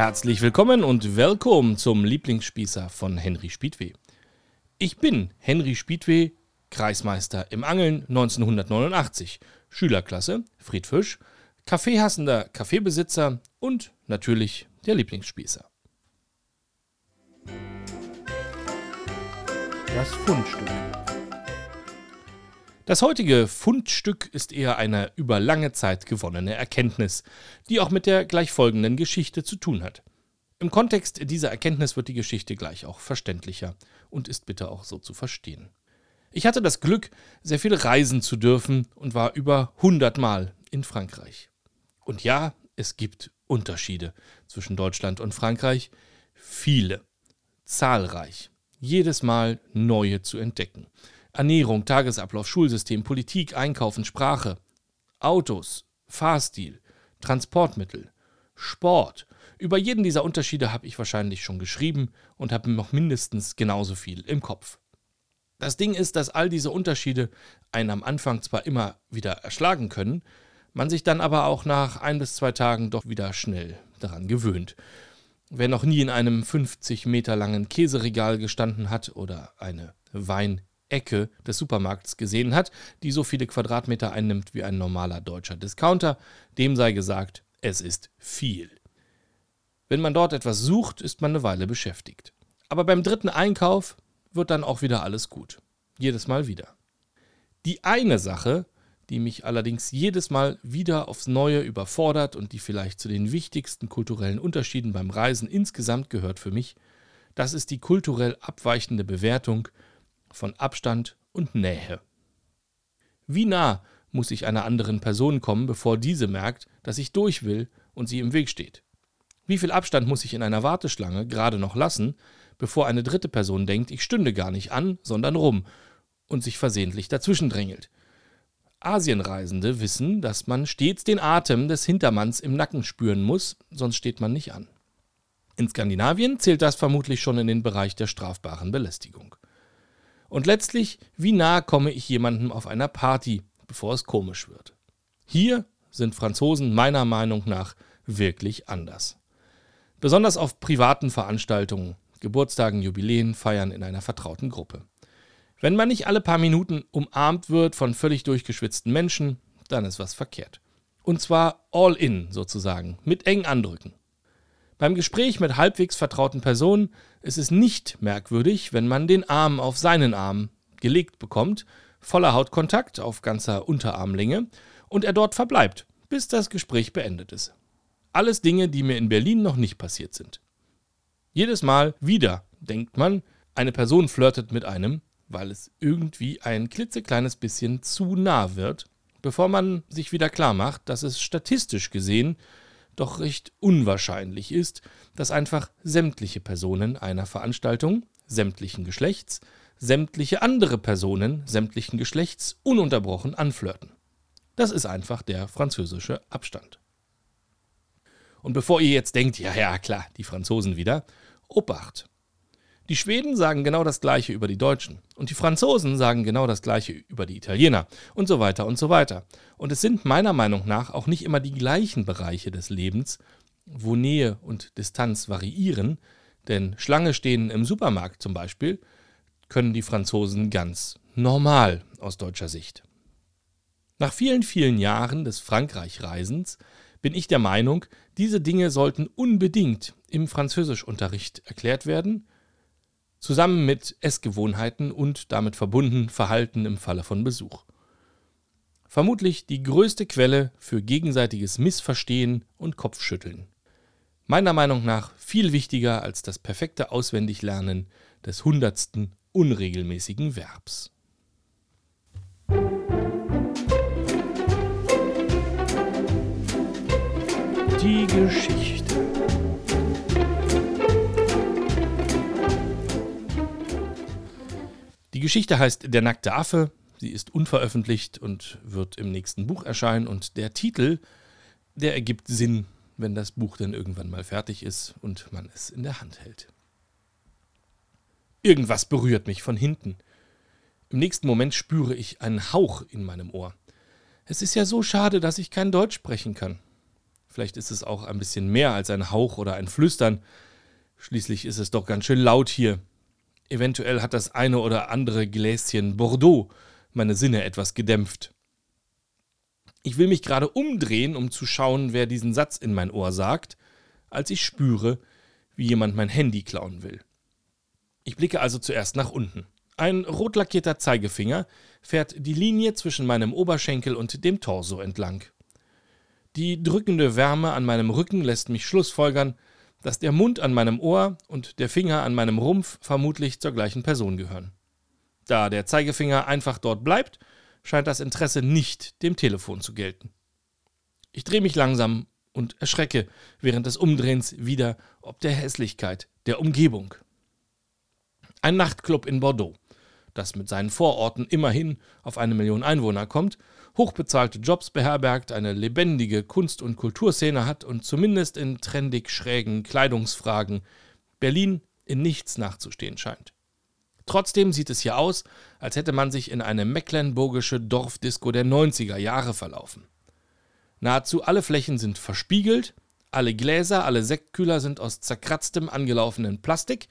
Herzlich willkommen und willkommen zum Lieblingsspießer von Henry Spiedweh. Ich bin Henry Spiedweh, Kreismeister im Angeln 1989, Schülerklasse, Friedfisch, Kaffeehassender Kaffeebesitzer und natürlich der Lieblingsspießer. Das Fundstück. Das heutige Fundstück ist eher eine über lange Zeit gewonnene Erkenntnis, die auch mit der gleich folgenden Geschichte zu tun hat. Im Kontext dieser Erkenntnis wird die Geschichte gleich auch verständlicher und ist bitte auch so zu verstehen. Ich hatte das Glück, sehr viel reisen zu dürfen und war über 100 Mal in Frankreich. Und ja, es gibt Unterschiede zwischen Deutschland und Frankreich. Viele. Zahlreich. Jedes Mal neue zu entdecken. Ernährung, Tagesablauf, Schulsystem, Politik, Einkaufen, Sprache, Autos, Fahrstil, Transportmittel, Sport. Über jeden dieser Unterschiede habe ich wahrscheinlich schon geschrieben und habe noch mindestens genauso viel im Kopf. Das Ding ist, dass all diese Unterschiede einen am Anfang zwar immer wieder erschlagen können, man sich dann aber auch nach ein bis zwei Tagen doch wieder schnell daran gewöhnt. Wer noch nie in einem 50 Meter langen Käseregal gestanden hat oder eine Wein Ecke des Supermarkts gesehen hat, die so viele Quadratmeter einnimmt wie ein normaler deutscher Discounter, dem sei gesagt, es ist viel. Wenn man dort etwas sucht, ist man eine Weile beschäftigt. Aber beim dritten Einkauf wird dann auch wieder alles gut. Jedes Mal wieder. Die eine Sache, die mich allerdings jedes Mal wieder aufs Neue überfordert und die vielleicht zu den wichtigsten kulturellen Unterschieden beim Reisen insgesamt gehört für mich, das ist die kulturell abweichende Bewertung von Abstand und Nähe. Wie nah muss ich einer anderen Person kommen, bevor diese merkt, dass ich durch will und sie im Weg steht? Wie viel Abstand muss ich in einer Warteschlange gerade noch lassen, bevor eine dritte Person denkt, ich stünde gar nicht an, sondern rum und sich versehentlich dazwischen drängelt? Asienreisende wissen, dass man stets den Atem des Hintermanns im Nacken spüren muss, sonst steht man nicht an. In Skandinavien zählt das vermutlich schon in den Bereich der strafbaren Belästigung. Und letztlich, wie nah komme ich jemandem auf einer Party, bevor es komisch wird? Hier sind Franzosen meiner Meinung nach wirklich anders. Besonders auf privaten Veranstaltungen, Geburtstagen, Jubiläen, Feiern in einer vertrauten Gruppe. Wenn man nicht alle paar Minuten umarmt wird von völlig durchgeschwitzten Menschen, dann ist was verkehrt. Und zwar all in sozusagen, mit eng andrücken. Beim Gespräch mit halbwegs vertrauten Personen ist es nicht merkwürdig, wenn man den Arm auf seinen Arm gelegt bekommt, voller Hautkontakt auf ganzer Unterarmlänge, und er dort verbleibt, bis das Gespräch beendet ist. Alles Dinge, die mir in Berlin noch nicht passiert sind. Jedes Mal wieder denkt man, eine Person flirtet mit einem, weil es irgendwie ein klitzekleines bisschen zu nah wird, bevor man sich wieder klar macht, dass es statistisch gesehen doch recht unwahrscheinlich ist, dass einfach sämtliche Personen einer Veranstaltung sämtlichen Geschlechts, sämtliche andere Personen sämtlichen Geschlechts ununterbrochen anflirten. Das ist einfach der französische Abstand. Und bevor ihr jetzt denkt, ja, ja, klar, die Franzosen wieder, Obacht. Die Schweden sagen genau das gleiche über die Deutschen. Und die Franzosen sagen genau das gleiche über die Italiener. Und so weiter und so weiter. Und es sind meiner Meinung nach auch nicht immer die gleichen Bereiche des Lebens, wo Nähe und Distanz variieren. Denn Schlange stehen im Supermarkt zum Beispiel können die Franzosen ganz normal aus deutscher Sicht. Nach vielen, vielen Jahren des Frankreich-Reisens bin ich der Meinung, diese Dinge sollten unbedingt im Französischunterricht erklärt werden zusammen mit Essgewohnheiten und damit verbunden Verhalten im Falle von Besuch. Vermutlich die größte Quelle für gegenseitiges Missverstehen und Kopfschütteln. Meiner Meinung nach viel wichtiger als das perfekte Auswendiglernen des hundertsten unregelmäßigen Verbs. Die Geschichte. Die Geschichte heißt Der nackte Affe. Sie ist unveröffentlicht und wird im nächsten Buch erscheinen. Und der Titel, der ergibt Sinn, wenn das Buch dann irgendwann mal fertig ist und man es in der Hand hält. Irgendwas berührt mich von hinten. Im nächsten Moment spüre ich einen Hauch in meinem Ohr. Es ist ja so schade, dass ich kein Deutsch sprechen kann. Vielleicht ist es auch ein bisschen mehr als ein Hauch oder ein Flüstern. Schließlich ist es doch ganz schön laut hier. Eventuell hat das eine oder andere Gläschen Bordeaux meine Sinne etwas gedämpft. Ich will mich gerade umdrehen, um zu schauen, wer diesen Satz in mein Ohr sagt, als ich spüre, wie jemand mein Handy klauen will. Ich blicke also zuerst nach unten. Ein rot lackierter Zeigefinger fährt die Linie zwischen meinem Oberschenkel und dem Torso entlang. Die drückende Wärme an meinem Rücken lässt mich schlussfolgern, dass der Mund an meinem Ohr und der Finger an meinem Rumpf vermutlich zur gleichen Person gehören. Da der Zeigefinger einfach dort bleibt, scheint das Interesse nicht dem Telefon zu gelten. Ich drehe mich langsam und erschrecke während des Umdrehens wieder ob der Hässlichkeit der Umgebung. Ein Nachtclub in Bordeaux, das mit seinen Vororten immerhin auf eine Million Einwohner kommt, hochbezahlte Jobs beherbergt, eine lebendige Kunst- und Kulturszene hat und zumindest in trendig schrägen Kleidungsfragen Berlin in nichts nachzustehen scheint. Trotzdem sieht es hier aus, als hätte man sich in eine mecklenburgische Dorfdisco der 90er Jahre verlaufen. Nahezu alle Flächen sind verspiegelt, alle Gläser, alle Sektkühler sind aus zerkratztem, angelaufenen Plastik,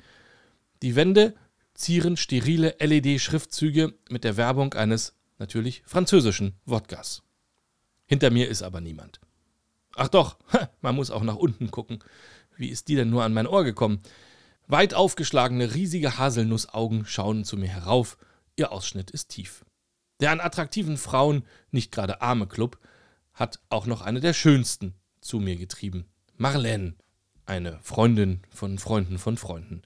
die Wände zieren sterile LED-Schriftzüge mit der Werbung eines natürlich französischen Wodkas. Hinter mir ist aber niemand. Ach doch, man muss auch nach unten gucken. Wie ist die denn nur an mein Ohr gekommen? Weit aufgeschlagene, riesige Haselnussaugen schauen zu mir herauf. Ihr Ausschnitt ist tief. Der an attraktiven Frauen nicht gerade arme Club hat auch noch eine der schönsten zu mir getrieben. Marlene, eine Freundin von Freunden von Freunden.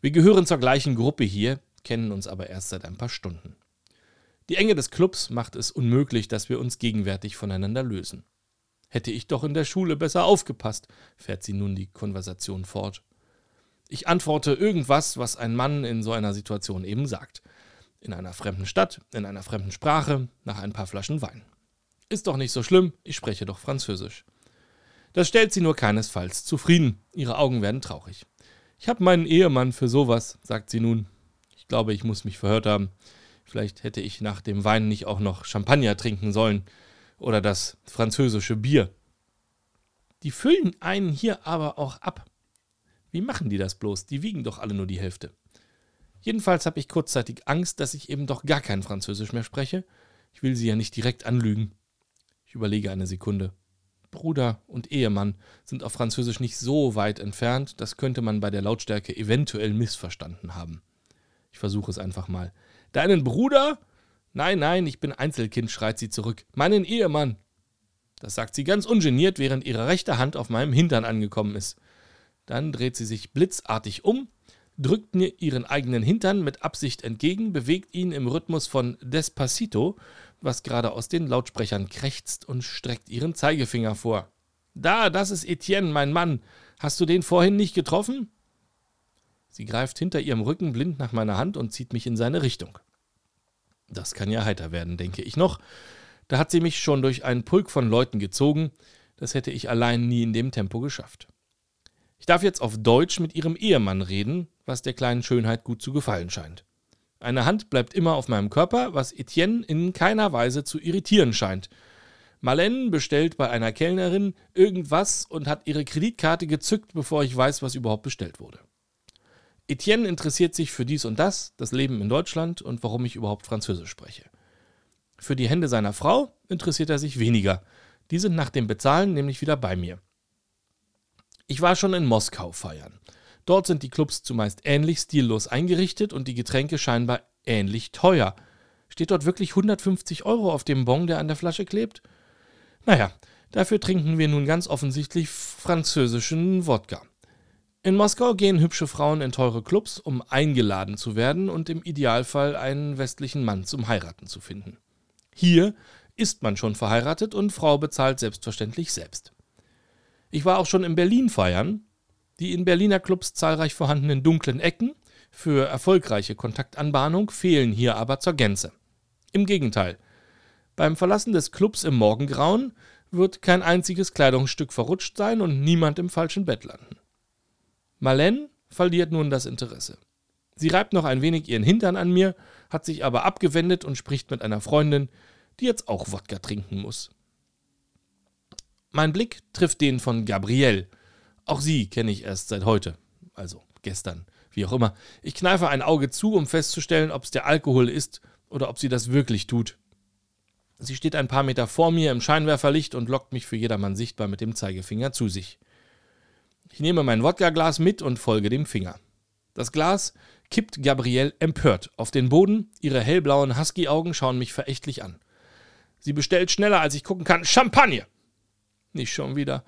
Wir gehören zur gleichen Gruppe hier, kennen uns aber erst seit ein paar Stunden. Die Enge des Clubs macht es unmöglich, dass wir uns gegenwärtig voneinander lösen. Hätte ich doch in der Schule besser aufgepasst, fährt sie nun die Konversation fort. Ich antworte irgendwas, was ein Mann in so einer Situation eben sagt. In einer fremden Stadt, in einer fremden Sprache, nach ein paar Flaschen Wein. Ist doch nicht so schlimm, ich spreche doch Französisch. Das stellt sie nur keinesfalls zufrieden. Ihre Augen werden traurig. Ich habe meinen Ehemann für sowas, sagt sie nun. Ich glaube, ich muss mich verhört haben. Vielleicht hätte ich nach dem Wein nicht auch noch Champagner trinken sollen oder das französische Bier. Die füllen einen hier aber auch ab. Wie machen die das bloß? Die wiegen doch alle nur die Hälfte. Jedenfalls habe ich kurzzeitig Angst, dass ich eben doch gar kein Französisch mehr spreche. Ich will sie ja nicht direkt anlügen. Ich überlege eine Sekunde. Bruder und Ehemann sind auf Französisch nicht so weit entfernt, das könnte man bei der Lautstärke eventuell missverstanden haben. Ich versuche es einfach mal. Deinen Bruder? Nein, nein, ich bin Einzelkind, schreit sie zurück. Meinen Ehemann. Das sagt sie ganz ungeniert, während ihre rechte Hand auf meinem Hintern angekommen ist. Dann dreht sie sich blitzartig um, drückt mir ihren eigenen Hintern mit Absicht entgegen, bewegt ihn im Rhythmus von Despacito, was gerade aus den Lautsprechern krächzt und streckt ihren Zeigefinger vor. Da, das ist Etienne, mein Mann. Hast du den vorhin nicht getroffen? Sie greift hinter ihrem Rücken blind nach meiner Hand und zieht mich in seine Richtung. Das kann ja heiter werden, denke ich noch. Da hat sie mich schon durch einen Pulk von Leuten gezogen, das hätte ich allein nie in dem Tempo geschafft. Ich darf jetzt auf Deutsch mit ihrem Ehemann reden, was der kleinen Schönheit gut zu gefallen scheint. Eine Hand bleibt immer auf meinem Körper, was Etienne in keiner Weise zu irritieren scheint. Marlene bestellt bei einer Kellnerin irgendwas und hat ihre Kreditkarte gezückt, bevor ich weiß, was überhaupt bestellt wurde. Etienne interessiert sich für dies und das, das Leben in Deutschland und warum ich überhaupt Französisch spreche. Für die Hände seiner Frau interessiert er sich weniger. Die sind nach dem Bezahlen nämlich wieder bei mir. Ich war schon in Moskau feiern. Dort sind die Clubs zumeist ähnlich stillos eingerichtet und die Getränke scheinbar ähnlich teuer. Steht dort wirklich 150 Euro auf dem Bon, der an der Flasche klebt? Naja, dafür trinken wir nun ganz offensichtlich französischen Wodka. In Moskau gehen hübsche Frauen in teure Clubs, um eingeladen zu werden und im Idealfall einen westlichen Mann zum Heiraten zu finden. Hier ist man schon verheiratet und Frau bezahlt selbstverständlich selbst. Ich war auch schon in Berlin feiern. Die in Berliner Clubs zahlreich vorhandenen dunklen Ecken für erfolgreiche Kontaktanbahnung fehlen hier aber zur Gänze. Im Gegenteil. Beim Verlassen des Clubs im Morgengrauen wird kein einziges Kleidungsstück verrutscht sein und niemand im falschen Bett landen. Marlene verliert nun das Interesse. Sie reibt noch ein wenig ihren Hintern an mir, hat sich aber abgewendet und spricht mit einer Freundin, die jetzt auch Wodka trinken muss. Mein Blick trifft den von Gabrielle. Auch sie kenne ich erst seit heute. Also gestern, wie auch immer. Ich kneife ein Auge zu, um festzustellen, ob es der Alkohol ist oder ob sie das wirklich tut. Sie steht ein paar Meter vor mir im Scheinwerferlicht und lockt mich für jedermann sichtbar mit dem Zeigefinger zu sich. Ich nehme mein Wodkaglas mit und folge dem Finger. Das Glas kippt Gabrielle empört auf den Boden, ihre hellblauen Husky-Augen schauen mich verächtlich an. Sie bestellt schneller, als ich gucken kann, Champagner! Nicht schon wieder.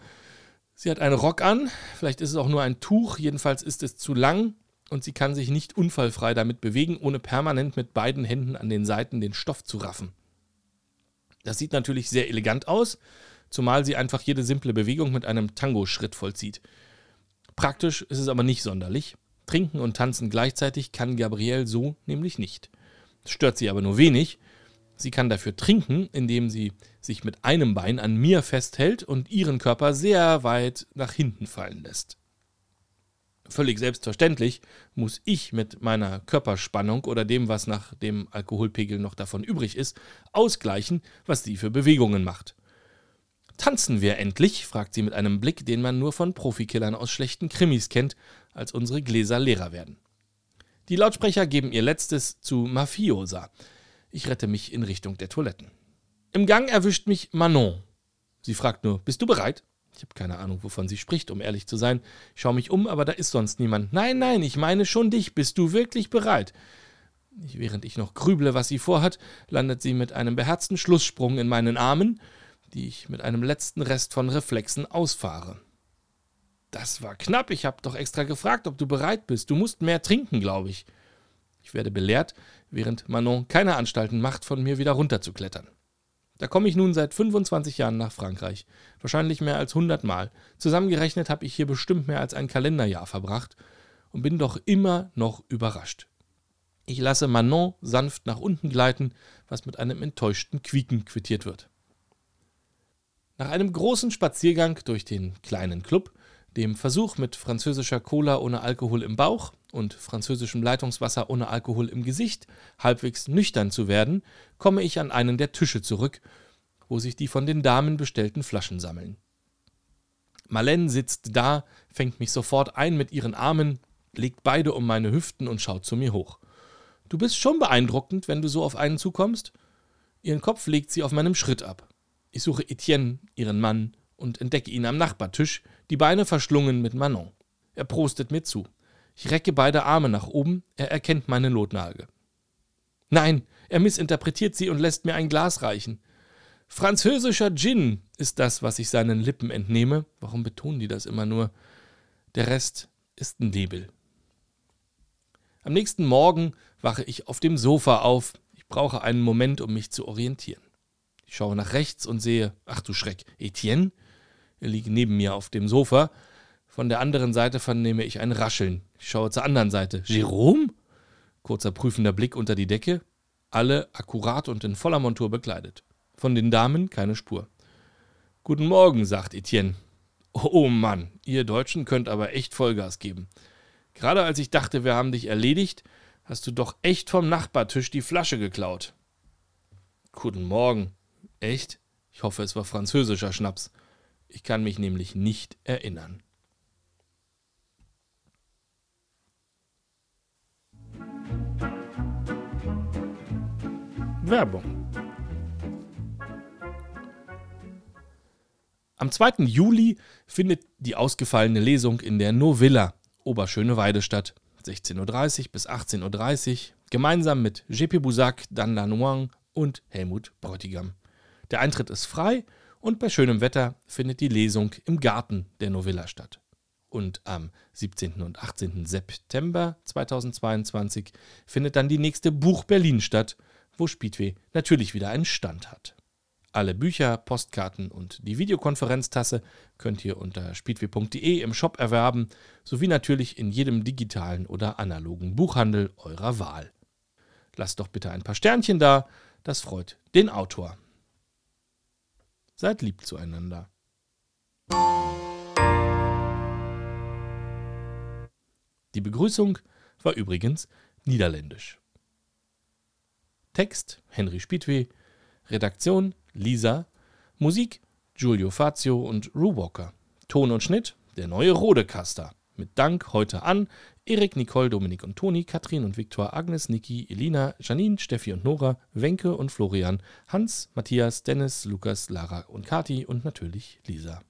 Sie hat einen Rock an, vielleicht ist es auch nur ein Tuch, jedenfalls ist es zu lang und sie kann sich nicht unfallfrei damit bewegen, ohne permanent mit beiden Händen an den Seiten den Stoff zu raffen. Das sieht natürlich sehr elegant aus, zumal sie einfach jede simple Bewegung mit einem Tango-Schritt vollzieht. Praktisch ist es aber nicht sonderlich. Trinken und tanzen gleichzeitig kann Gabrielle so nämlich nicht. Das stört sie aber nur wenig. Sie kann dafür trinken, indem sie sich mit einem Bein an mir festhält und ihren Körper sehr weit nach hinten fallen lässt. Völlig selbstverständlich muss ich mit meiner Körperspannung oder dem, was nach dem Alkoholpegel noch davon übrig ist, ausgleichen, was sie für Bewegungen macht. Tanzen wir endlich? fragt sie mit einem Blick, den man nur von Profikillern aus schlechten Krimis kennt, als unsere Gläser leerer werden. Die Lautsprecher geben ihr letztes zu Mafiosa. Ich rette mich in Richtung der Toiletten. Im Gang erwischt mich Manon. Sie fragt nur: Bist du bereit? Ich habe keine Ahnung, wovon sie spricht, um ehrlich zu sein. Ich schaue mich um, aber da ist sonst niemand. Nein, nein, ich meine schon dich. Bist du wirklich bereit? Während ich noch grüble, was sie vorhat, landet sie mit einem beherzten Schlusssprung in meinen Armen, die ich mit einem letzten Rest von Reflexen ausfahre. Das war knapp. Ich habe doch extra gefragt, ob du bereit bist. Du musst mehr trinken, glaube ich. Ich werde belehrt, während Manon keine Anstalten macht, von mir wieder runterzuklettern. Da komme ich nun seit 25 Jahren nach Frankreich. Wahrscheinlich mehr als 100 Mal. Zusammengerechnet habe ich hier bestimmt mehr als ein Kalenderjahr verbracht und bin doch immer noch überrascht. Ich lasse Manon sanft nach unten gleiten, was mit einem enttäuschten Quieken quittiert wird. Nach einem großen Spaziergang durch den kleinen Club, dem Versuch mit französischer Cola ohne Alkohol im Bauch und französischem Leitungswasser ohne Alkohol im Gesicht halbwegs nüchtern zu werden, komme ich an einen der Tische zurück, wo sich die von den Damen bestellten Flaschen sammeln. Marlene sitzt da, fängt mich sofort ein mit ihren Armen, legt beide um meine Hüften und schaut zu mir hoch. Du bist schon beeindruckend, wenn du so auf einen zukommst. Ihren Kopf legt sie auf meinem Schritt ab. Ich suche Etienne, ihren Mann, und entdecke ihn am Nachbartisch, die Beine verschlungen mit Manon. Er prostet mir zu. Ich recke beide Arme nach oben, er erkennt meine Notnagel. Nein, er missinterpretiert sie und lässt mir ein Glas reichen. Französischer Gin ist das, was ich seinen Lippen entnehme. Warum betonen die das immer nur? Der Rest ist Nebel. Am nächsten Morgen wache ich auf dem Sofa auf. Ich brauche einen Moment, um mich zu orientieren. Ich schaue nach rechts und sehe, ach du Schreck, Etienne? Er liegt neben mir auf dem Sofa. Von der anderen Seite vernehme ich ein Rascheln. Ich schaue zur anderen Seite. Jerome? Kurzer prüfender Blick unter die Decke. Alle akkurat und in voller Montur bekleidet. Von den Damen keine Spur. Guten Morgen, sagt Etienne. Oh Mann, ihr Deutschen könnt aber echt Vollgas geben. Gerade als ich dachte, wir haben dich erledigt, hast du doch echt vom Nachbartisch die Flasche geklaut. Guten Morgen. Echt? Ich hoffe, es war französischer Schnaps. Ich kann mich nämlich nicht erinnern. Werbung. Am 2. Juli findet die ausgefallene Lesung in der Novilla Oberschöneweide statt. 16.30 Uhr bis 18.30 Uhr, gemeinsam mit J.P. Boussac, Dan Lanois und Helmut Bräutigam. Der Eintritt ist frei und bei schönem Wetter findet die Lesung im Garten der Novilla statt. Und am 17. und 18. September 2022 findet dann die nächste Buch Berlin statt, wo Speedway natürlich wieder einen Stand hat. Alle Bücher, Postkarten und die Videokonferenztasse könnt ihr unter speedway.de im Shop erwerben, sowie natürlich in jedem digitalen oder analogen Buchhandel eurer Wahl. Lasst doch bitte ein paar Sternchen da, das freut den Autor. Seid lieb zueinander. Die Begrüßung war übrigens niederländisch. Text Henry Spiedwe, Redaktion Lisa, Musik Giulio Fazio und Rue Walker. Ton und Schnitt der neue Rodecaster. Mit Dank heute an Erik, Nicole, Dominik und Toni, Katrin und Viktor, Agnes, Niki, Elina, Janine, Steffi und Nora, Wenke und Florian, Hans, Matthias, Dennis, Lukas, Lara und Kati und natürlich Lisa.